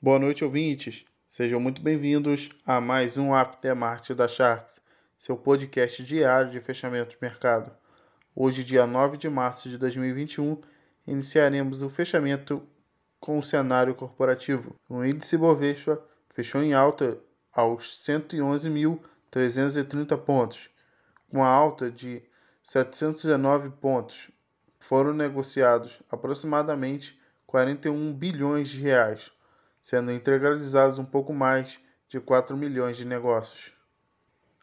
Boa noite, ouvintes. Sejam muito bem-vindos a mais um Aftermarket da Sharks, seu podcast diário de fechamento de mercado. Hoje, dia 9 de março de 2021, iniciaremos o fechamento com o cenário corporativo. O índice Bovespa fechou em alta aos 111.330 pontos, com a alta de 719 pontos. Foram negociados aproximadamente 41 bilhões de reais, sendo integralizados um pouco mais de 4 milhões de negócios.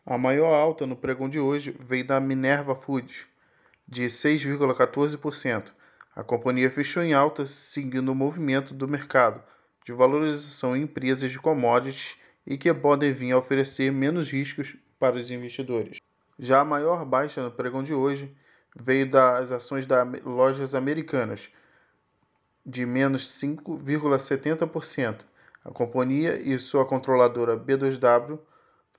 A maior alta no pregão de hoje veio da Minerva Foods, de 6,14%. A companhia fechou em alta, seguindo o movimento do mercado de valorização em empresas de commodities e que podem vir a oferecer menos riscos para os investidores. Já a maior baixa no pregão de hoje veio das ações das lojas americanas, de menos 5,70%. A companhia e sua controladora B2W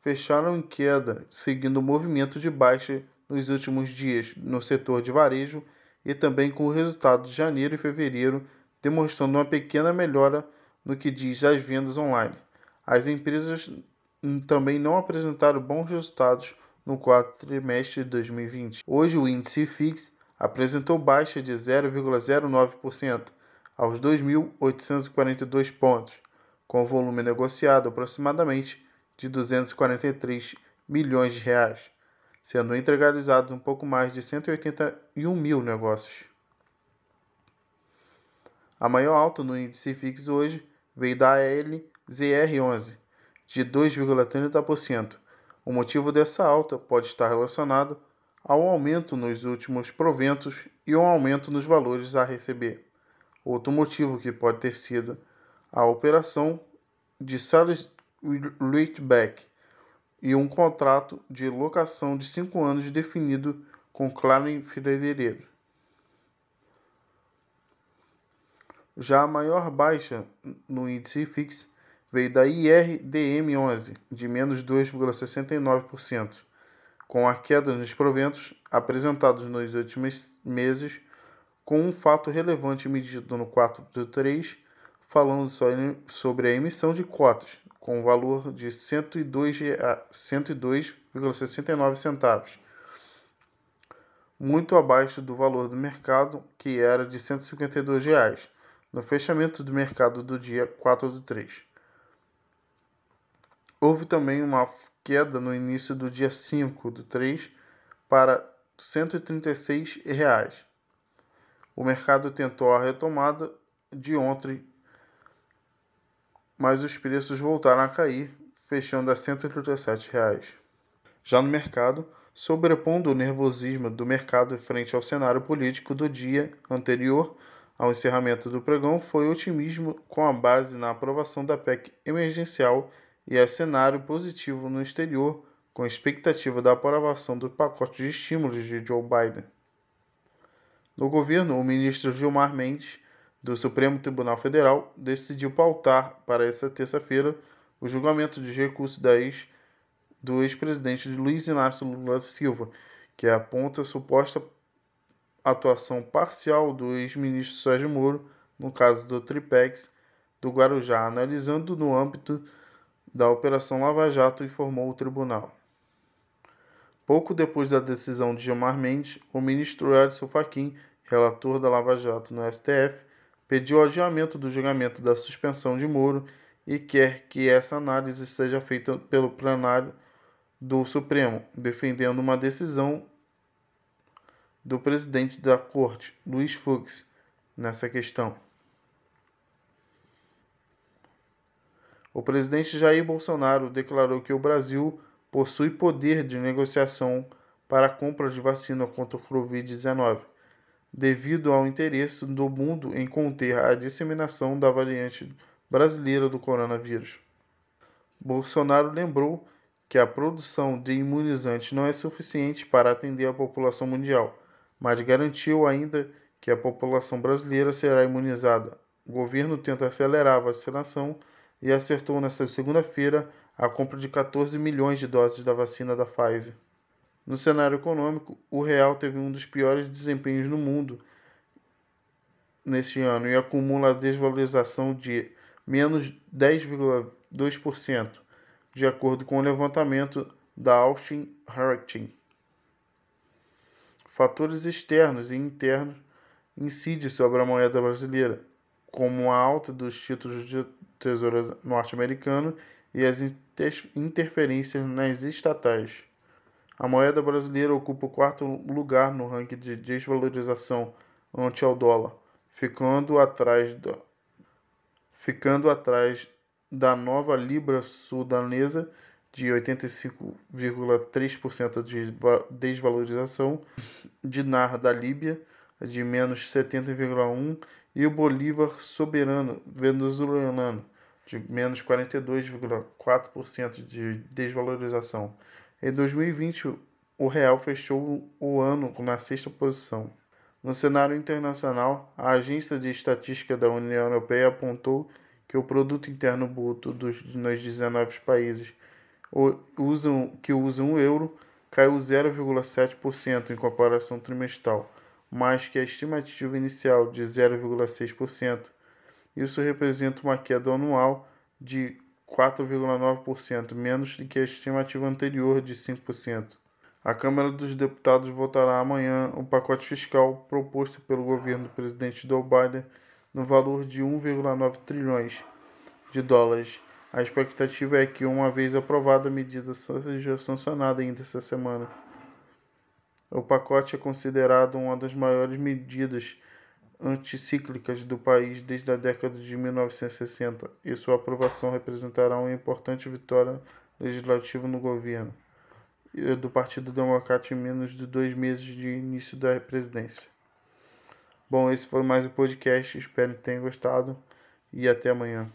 fecharam em queda, seguindo o movimento de baixa nos últimos dias no setor de varejo e também com o resultado de janeiro e fevereiro demonstrando uma pequena melhora no que diz às vendas online. As empresas também não apresentaram bons resultados no quarto trimestre de 2020. Hoje o índice FIX apresentou baixa de 0,09% aos 2.842 pontos, com volume negociado aproximadamente de 243 milhões de reais, sendo integralizados um pouco mais de 181 mil negócios. A maior alta no índice FIX hoje veio da LZR11, de 2,30%. O motivo dessa alta pode estar relacionado ao aumento nos últimos proventos e um aumento nos valores a receber. Outro motivo que pode ter sido a operação de Sales Reachback e um contrato de locação de 5 anos definido com Claro em fevereiro. Já a maior baixa no índice FIX veio da IRDM11, de menos 2,69%, com a queda nos proventos apresentados nos últimos meses, com um fato relevante medido no 4 de 3, falando sobre a emissão de cotas, com valor de 102,69 centavos, muito abaixo do valor do mercado, que era de 152 reais, no fechamento do mercado do dia 4 de 3. Houve também uma queda no início do dia 5 do 3 para 136 reais. O mercado tentou a retomada de ontem, mas os preços voltaram a cair, fechando a 137 reais. Já no mercado, sobrepondo o nervosismo do mercado frente ao cenário político do dia anterior ao encerramento do pregão, foi otimismo com a base na aprovação da PEC emergencial e é cenário positivo no exterior, com expectativa da aprovação do pacote de estímulos de Joe Biden. No governo, o ministro Gilmar Mendes, do Supremo Tribunal Federal, decidiu pautar para esta terça-feira o julgamento de recurso da ex, do ex-presidente Luiz Inácio Lula Silva, que aponta suposta atuação parcial do ex-ministro Sérgio Moro no caso do Tripex do Guarujá, analisando no âmbito da Operação Lava Jato, informou o tribunal. Pouco depois da decisão de Gilmar Mendes, o ministro Edson Fachin, relator da Lava Jato no STF, pediu o adiamento do julgamento da suspensão de Moro e quer que essa análise seja feita pelo plenário do Supremo, defendendo uma decisão do presidente da Corte, Luiz Fux, nessa questão. O presidente Jair Bolsonaro declarou que o Brasil possui poder de negociação para a compra de vacina contra o Covid-19, devido ao interesse do mundo em conter a disseminação da variante brasileira do coronavírus. Bolsonaro lembrou que a produção de imunizantes não é suficiente para atender a população mundial, mas garantiu ainda que a população brasileira será imunizada. O governo tenta acelerar a vacinação e acertou nesta segunda-feira a compra de 14 milhões de doses da vacina da Pfizer. No cenário econômico, o real teve um dos piores desempenhos no mundo neste ano e acumula a desvalorização de menos 10,2%, de acordo com o levantamento da Austin Hurricane. Fatores externos e internos incidem sobre a moeda brasileira, como a alta dos títulos de tesouro norte-americano e as interferências nas estatais. A moeda brasileira ocupa o quarto lugar no ranking de desvalorização ante ao dólar, ficando atrás da, ficando atrás da nova libra sudanesa de 85,3% de desvalorização, dinar da Líbia de menos 70,1% e o bolívar soberano venezuelano de menos 42,4% de desvalorização. Em 2020, o real fechou o ano na sexta posição. No cenário internacional, a Agência de Estatística da União Europeia apontou que o produto interno bruto dos, nos 19 países que usam o euro caiu 0,7% em comparação trimestral, mais que a estimativa inicial de 0,6%. Isso representa uma queda anual de 4,9%, menos do que a estimativa anterior de 5%. A Câmara dos Deputados votará amanhã o pacote fiscal proposto pelo governo do presidente Joe Biden no valor de 1,9 trilhões de dólares. A expectativa é que, uma vez aprovada, a medida seja sancionada ainda esta semana. O pacote é considerado uma das maiores medidas anticíclicas do país desde a década de 1960 e sua aprovação representará uma importante vitória legislativa no governo do Partido Democrata em menos de dois meses de início da presidência. Bom, esse foi mais um podcast. Espero que tenham gostado e até amanhã.